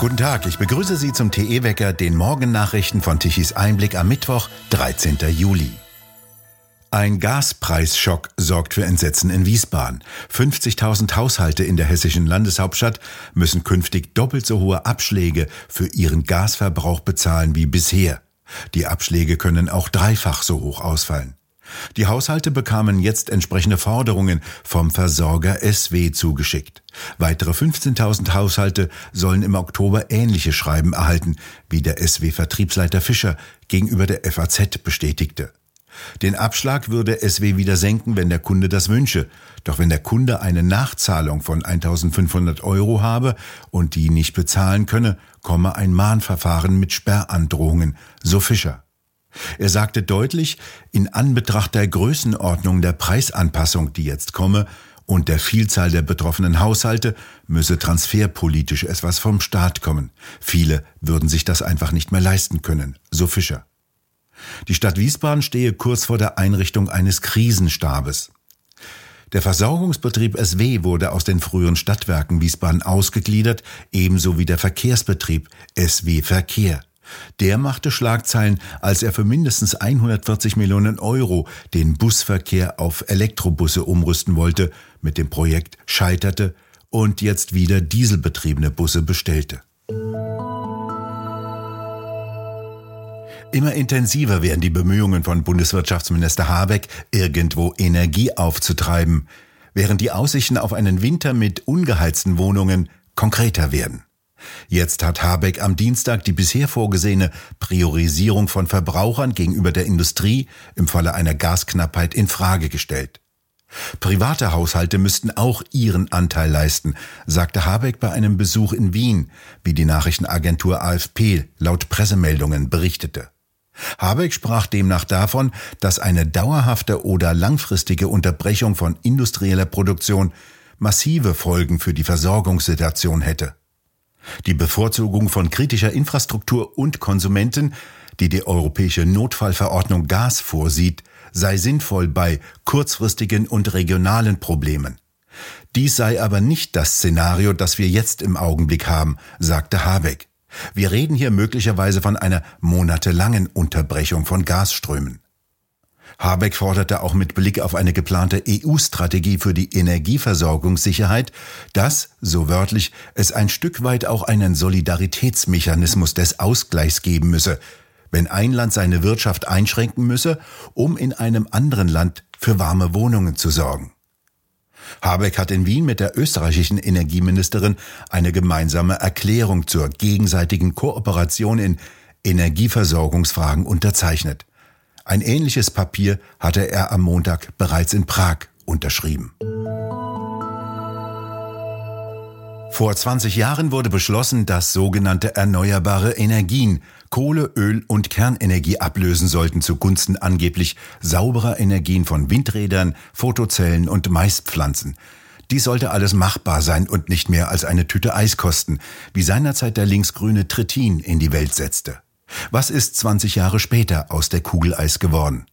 Guten Tag, ich begrüße Sie zum TE-Wecker, den Morgennachrichten von Tichys Einblick am Mittwoch, 13. Juli. Ein Gaspreisschock sorgt für Entsetzen in Wiesbaden. 50.000 Haushalte in der hessischen Landeshauptstadt müssen künftig doppelt so hohe Abschläge für ihren Gasverbrauch bezahlen wie bisher. Die Abschläge können auch dreifach so hoch ausfallen. Die Haushalte bekamen jetzt entsprechende Forderungen vom Versorger SW zugeschickt. Weitere 15.000 Haushalte sollen im Oktober ähnliche Schreiben erhalten, wie der SW-Vertriebsleiter Fischer gegenüber der FAZ bestätigte. Den Abschlag würde SW wieder senken, wenn der Kunde das wünsche. Doch wenn der Kunde eine Nachzahlung von 1500 Euro habe und die nicht bezahlen könne, komme ein Mahnverfahren mit Sperrandrohungen, so Fischer. Er sagte deutlich, in Anbetracht der Größenordnung der Preisanpassung, die jetzt komme, und der Vielzahl der betroffenen Haushalte müsse transferpolitisch etwas vom Staat kommen. Viele würden sich das einfach nicht mehr leisten können, so Fischer. Die Stadt Wiesbaden stehe kurz vor der Einrichtung eines Krisenstabes. Der Versorgungsbetrieb SW wurde aus den früheren Stadtwerken Wiesbaden ausgegliedert, ebenso wie der Verkehrsbetrieb SW Verkehr. Der machte Schlagzeilen, als er für mindestens 140 Millionen Euro den Busverkehr auf Elektrobusse umrüsten wollte, mit dem Projekt scheiterte und jetzt wieder dieselbetriebene Busse bestellte. Immer intensiver werden die Bemühungen von Bundeswirtschaftsminister Habeck, irgendwo Energie aufzutreiben, während die Aussichten auf einen Winter mit ungeheizten Wohnungen konkreter werden. Jetzt hat Habeck am Dienstag die bisher vorgesehene Priorisierung von Verbrauchern gegenüber der Industrie im Falle einer Gasknappheit in Frage gestellt. Private Haushalte müssten auch ihren Anteil leisten, sagte Habeck bei einem Besuch in Wien, wie die Nachrichtenagentur AFP laut Pressemeldungen berichtete. Habeck sprach demnach davon, dass eine dauerhafte oder langfristige Unterbrechung von industrieller Produktion massive Folgen für die Versorgungssituation hätte. Die Bevorzugung von kritischer Infrastruktur und Konsumenten, die die europäische Notfallverordnung Gas vorsieht, sei sinnvoll bei kurzfristigen und regionalen Problemen. Dies sei aber nicht das Szenario, das wir jetzt im Augenblick haben, sagte Habeck. Wir reden hier möglicherweise von einer monatelangen Unterbrechung von Gasströmen. Habeck forderte auch mit Blick auf eine geplante EU-Strategie für die Energieversorgungssicherheit, dass, so wörtlich, es ein Stück weit auch einen Solidaritätsmechanismus des Ausgleichs geben müsse, wenn ein Land seine Wirtschaft einschränken müsse, um in einem anderen Land für warme Wohnungen zu sorgen. Habeck hat in Wien mit der österreichischen Energieministerin eine gemeinsame Erklärung zur gegenseitigen Kooperation in Energieversorgungsfragen unterzeichnet. Ein ähnliches Papier hatte er am Montag bereits in Prag unterschrieben. Vor 20 Jahren wurde beschlossen, dass sogenannte erneuerbare Energien Kohle, Öl und Kernenergie ablösen sollten zugunsten angeblich sauberer Energien von Windrädern, Photozellen und Maispflanzen. Dies sollte alles machbar sein und nicht mehr als eine Tüte Eis kosten, wie seinerzeit der linksgrüne Trittin in die Welt setzte. Was ist 20 Jahre später aus der Kugeleis geworden?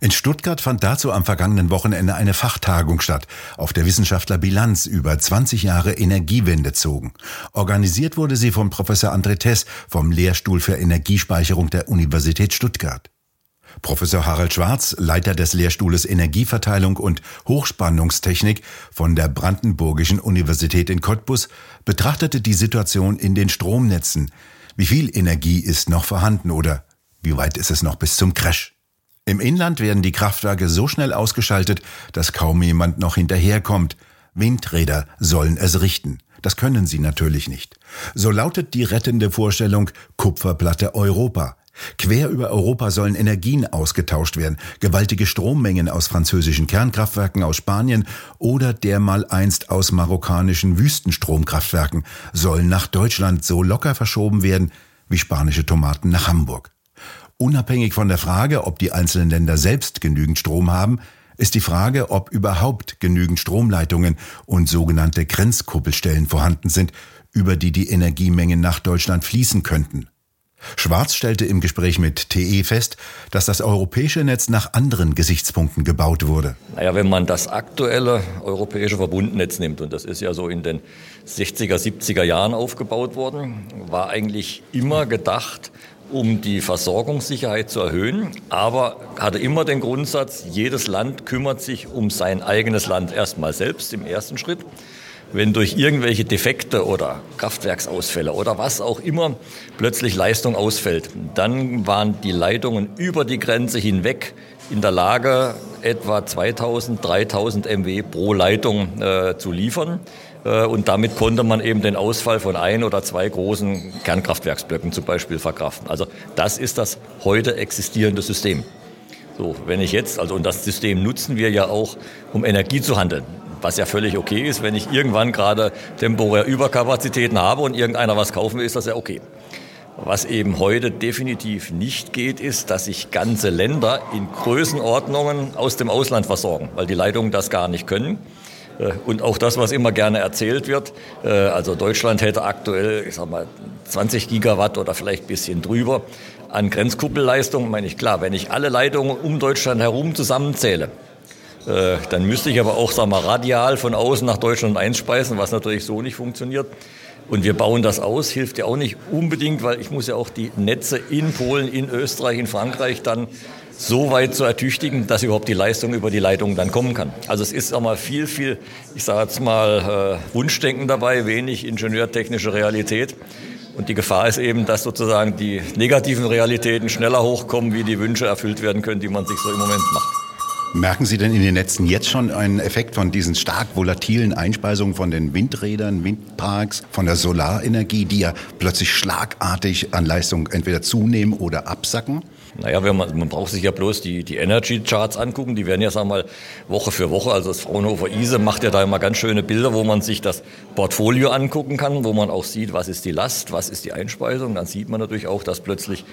In Stuttgart fand dazu am vergangenen Wochenende eine Fachtagung statt, auf der Wissenschaftler Bilanz über 20 Jahre Energiewende zogen. Organisiert wurde sie vom Professor André Tess vom Lehrstuhl für Energiespeicherung der Universität Stuttgart. Professor Harald Schwarz, Leiter des Lehrstuhles Energieverteilung und Hochspannungstechnik von der Brandenburgischen Universität in Cottbus, betrachtete die Situation in den Stromnetzen, wie viel Energie ist noch vorhanden oder wie weit ist es noch bis zum Crash? Im Inland werden die Kraftwerke so schnell ausgeschaltet, dass kaum jemand noch hinterherkommt. Windräder sollen es richten. Das können sie natürlich nicht. So lautet die rettende Vorstellung Kupferplatte Europa. Quer über Europa sollen Energien ausgetauscht werden, gewaltige Strommengen aus französischen Kernkraftwerken aus Spanien oder dermal einst aus marokkanischen Wüstenstromkraftwerken sollen nach Deutschland so locker verschoben werden wie spanische Tomaten nach Hamburg. Unabhängig von der Frage, ob die einzelnen Länder selbst genügend Strom haben, ist die Frage, ob überhaupt genügend Stromleitungen und sogenannte Grenzkuppelstellen vorhanden sind, über die die Energiemengen nach Deutschland fließen könnten. Schwarz stellte im Gespräch mit TE fest, dass das europäische Netz nach anderen Gesichtspunkten gebaut wurde. Naja, wenn man das aktuelle europäische Verbundnetz nimmt, und das ist ja so in den 60er, 70er Jahren aufgebaut worden, war eigentlich immer gedacht, um die Versorgungssicherheit zu erhöhen, aber hatte immer den Grundsatz, jedes Land kümmert sich um sein eigenes Land erstmal selbst im ersten Schritt wenn durch irgendwelche Defekte oder Kraftwerksausfälle oder was auch immer plötzlich Leistung ausfällt, dann waren die Leitungen über die Grenze hinweg in der Lage, etwa 2000, 3000 MW pro Leitung äh, zu liefern. Äh, und damit konnte man eben den Ausfall von ein oder zwei großen Kernkraftwerksblöcken zum Beispiel verkraften. Also das ist das heute existierende System. So, wenn ich jetzt, also und das System nutzen wir ja auch, um Energie zu handeln was ja völlig okay ist. Wenn ich irgendwann gerade temporär Überkapazitäten habe und irgendeiner was kaufen will, ist das ja okay. Was eben heute definitiv nicht geht, ist, dass sich ganze Länder in Größenordnungen aus dem Ausland versorgen, weil die Leitungen das gar nicht können. Äh, und auch das, was immer gerne erzählt wird, äh, also Deutschland hätte aktuell, ich sag mal, 20 Gigawatt oder vielleicht ein bisschen drüber an Grenzkuppelleistung, meine ich klar, wenn ich alle Leitungen um Deutschland herum zusammenzähle, äh, dann müsste ich aber auch, sagen wir, radial von außen nach Deutschland einspeisen, was natürlich so nicht funktioniert. Und wir bauen das aus, hilft ja auch nicht unbedingt, weil ich muss ja auch die Netze in Polen, in Österreich, in Frankreich dann so weit zu ertüchtigen, dass überhaupt die Leistung über die Leitung dann kommen kann. Also es ist auch mal viel, viel, ich sage jetzt mal, äh, Wunschdenken dabei, wenig ingenieurtechnische Realität. Und die Gefahr ist eben, dass sozusagen die negativen Realitäten schneller hochkommen, wie die Wünsche erfüllt werden können, die man sich so im Moment macht. Merken Sie denn in den Netzen jetzt schon einen Effekt von diesen stark volatilen Einspeisungen von den Windrädern, Windparks, von der Solarenergie, die ja plötzlich schlagartig an Leistung entweder zunehmen oder absacken? Naja, wenn man, man braucht sich ja bloß die, die Energy Charts angucken. Die werden ja, sagen wir mal, Woche für Woche. Also das Fraunhofer ISE macht ja da immer ganz schöne Bilder, wo man sich das Portfolio angucken kann, wo man auch sieht, was ist die Last, was ist die Einspeisung. Dann sieht man natürlich auch, dass plötzlich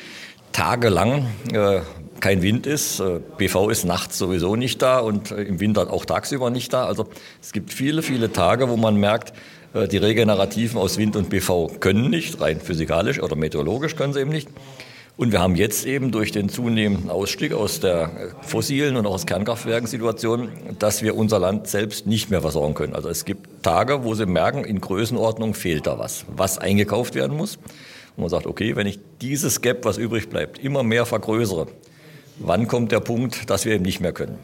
tagelang äh, kein Wind ist. PV äh, ist nachts sowieso nicht da und äh, im Winter auch tagsüber nicht da. Also es gibt viele, viele Tage, wo man merkt, äh, die Regenerativen aus Wind und PV können nicht, rein physikalisch oder meteorologisch können sie eben nicht. Und wir haben jetzt eben durch den zunehmenden Ausstieg aus der fossilen und auch aus Kernkraftwerken Situation, dass wir unser Land selbst nicht mehr versorgen können. Also es gibt Tage, wo Sie merken, in Größenordnung fehlt da was, was eingekauft werden muss. Und man sagt, okay, wenn ich dieses Gap, was übrig bleibt, immer mehr vergrößere, wann kommt der Punkt, dass wir eben nicht mehr können.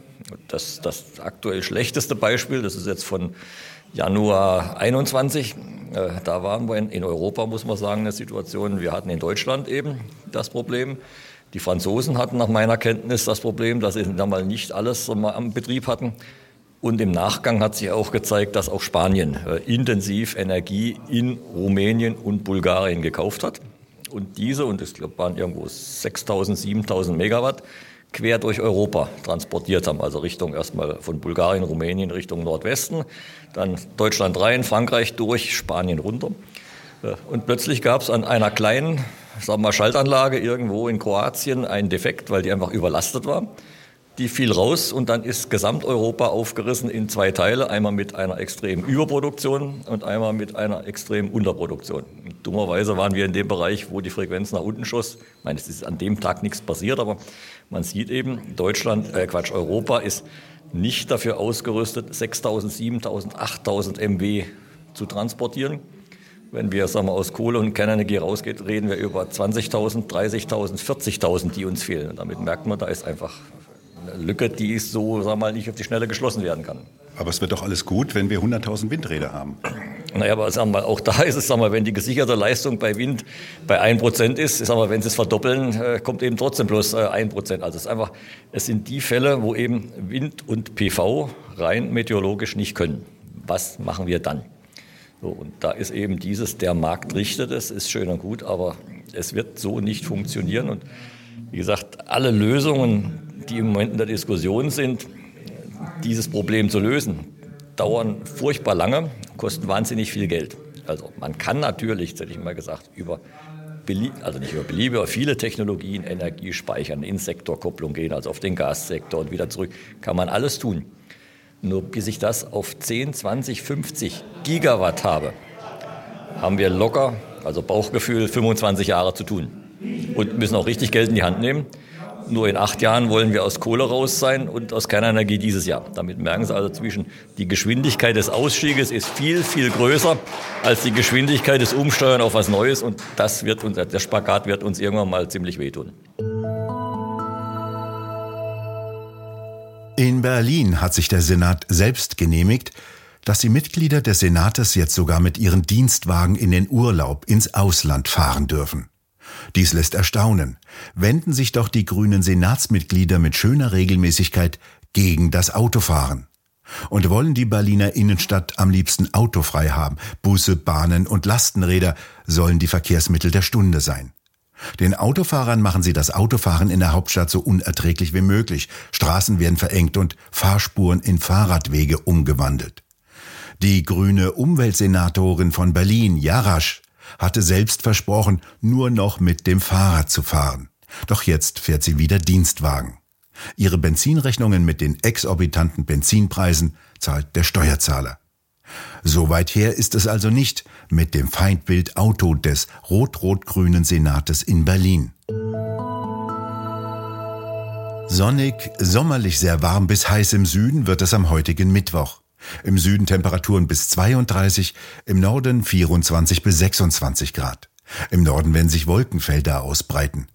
Das, das aktuell schlechteste Beispiel, das ist jetzt von Januar 21. Äh, da waren wir in, in Europa, muss man sagen, eine Situation. Wir hatten in Deutschland eben das Problem. Die Franzosen hatten nach meiner Kenntnis das Problem, dass sie mal nicht alles am Betrieb hatten. Und im Nachgang hat sich auch gezeigt, dass auch Spanien äh, intensiv Energie in Rumänien und Bulgarien gekauft hat. Und diese, und ich waren irgendwo 6000, 7000 Megawatt, quer durch Europa transportiert haben, also Richtung erstmal von Bulgarien, Rumänien Richtung Nordwesten, dann Deutschland rein, Frankreich durch, Spanien runter. Äh, und plötzlich gab es an einer kleinen, sagen wir mal, Schaltanlage irgendwo in Kroatien einen Defekt, weil die einfach überlastet war die fiel raus und dann ist Gesamteuropa aufgerissen in zwei Teile, einmal mit einer extremen Überproduktion und einmal mit einer extremen Unterproduktion. dummerweise waren wir in dem Bereich, wo die Frequenz nach unten schoss. Ich meine, es ist an dem Tag nichts passiert, aber man sieht eben, Deutschland, äh Quatsch, Europa ist nicht dafür ausgerüstet, 6000, 7000, 8000 MW zu transportieren. Wenn wir sagen wir, aus Kohle und Kernenergie rausgeht, reden wir über 20.000, 30.000, 40.000, die uns fehlen. Und damit merkt man, da ist einfach Lücke, die ist so, wir mal, nicht auf die Schnelle geschlossen werden kann. Aber es wird doch alles gut, wenn wir 100.000 Windräder haben. Naja, aber sagen wir, auch da ist es, sagen wir, wenn die gesicherte Leistung bei Wind bei 1% ist, sagen wir, wenn sie es verdoppeln, äh, kommt eben trotzdem bloß 1%. Äh, also es ist einfach, es sind die Fälle, wo eben Wind und PV rein meteorologisch nicht können. Was machen wir dann? So, und da ist eben dieses, der Markt richtet es, ist schön und gut, aber es wird so nicht funktionieren. Und wie gesagt, alle Lösungen, die im Moment in der Diskussion sind, dieses Problem zu lösen, dauern furchtbar lange, kosten wahnsinnig viel Geld. Also man kann natürlich, das hätte ich mal gesagt, über also nicht über Beliebe, aber viele Technologien, Energie speichern, in Sektorkopplung gehen, also auf den Gassektor und wieder zurück, kann man alles tun. Nur bis ich das auf 10, 20, 50 Gigawatt habe, haben wir locker, also Bauchgefühl, 25 Jahre zu tun. und müssen auch richtig Geld in die Hand nehmen. Nur in acht Jahren wollen wir aus Kohle raus sein und aus Kernenergie dieses Jahr. Damit merken Sie also zwischen, die Geschwindigkeit des Ausstieges ist viel, viel größer als die Geschwindigkeit des Umsteuern auf was Neues. Und das wird uns, der Spagat wird uns irgendwann mal ziemlich wehtun. In Berlin hat sich der Senat selbst genehmigt, dass die Mitglieder des Senates jetzt sogar mit ihren Dienstwagen in den Urlaub ins Ausland fahren dürfen. Dies lässt erstaunen. Wenden sich doch die grünen Senatsmitglieder mit schöner Regelmäßigkeit gegen das Autofahren. Und wollen die Berliner Innenstadt am liebsten autofrei haben. Busse, Bahnen und Lastenräder sollen die Verkehrsmittel der Stunde sein. Den Autofahrern machen sie das Autofahren in der Hauptstadt so unerträglich wie möglich. Straßen werden verengt und Fahrspuren in Fahrradwege umgewandelt. Die grüne Umweltsenatorin von Berlin, Jarasch, hatte selbst versprochen, nur noch mit dem Fahrrad zu fahren. Doch jetzt fährt sie wieder Dienstwagen. Ihre Benzinrechnungen mit den exorbitanten Benzinpreisen zahlt der Steuerzahler. So weit her ist es also nicht mit dem Feindbild Auto des rot-rot-grünen Senates in Berlin. Sonnig, sommerlich sehr warm bis heiß im Süden wird es am heutigen Mittwoch. Im Süden Temperaturen bis 32, im Norden 24 bis 26 Grad. Im Norden werden sich Wolkenfelder ausbreiten.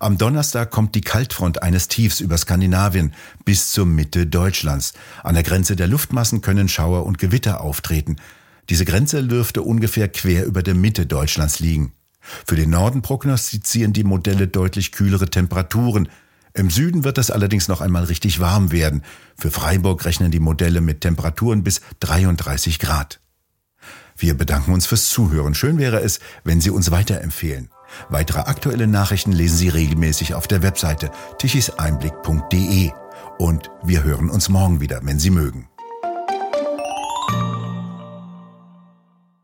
Am Donnerstag kommt die Kaltfront eines Tiefs über Skandinavien bis zur Mitte Deutschlands. An der Grenze der Luftmassen können Schauer und Gewitter auftreten. Diese Grenze dürfte ungefähr quer über der Mitte Deutschlands liegen. Für den Norden prognostizieren die Modelle deutlich kühlere Temperaturen. Im Süden wird es allerdings noch einmal richtig warm werden. Für Freiburg rechnen die Modelle mit Temperaturen bis 33 Grad. Wir bedanken uns fürs Zuhören. Schön wäre es, wenn Sie uns weiterempfehlen. Weitere aktuelle Nachrichten lesen Sie regelmäßig auf der Webseite tichiseinblick.de. Und wir hören uns morgen wieder, wenn Sie mögen.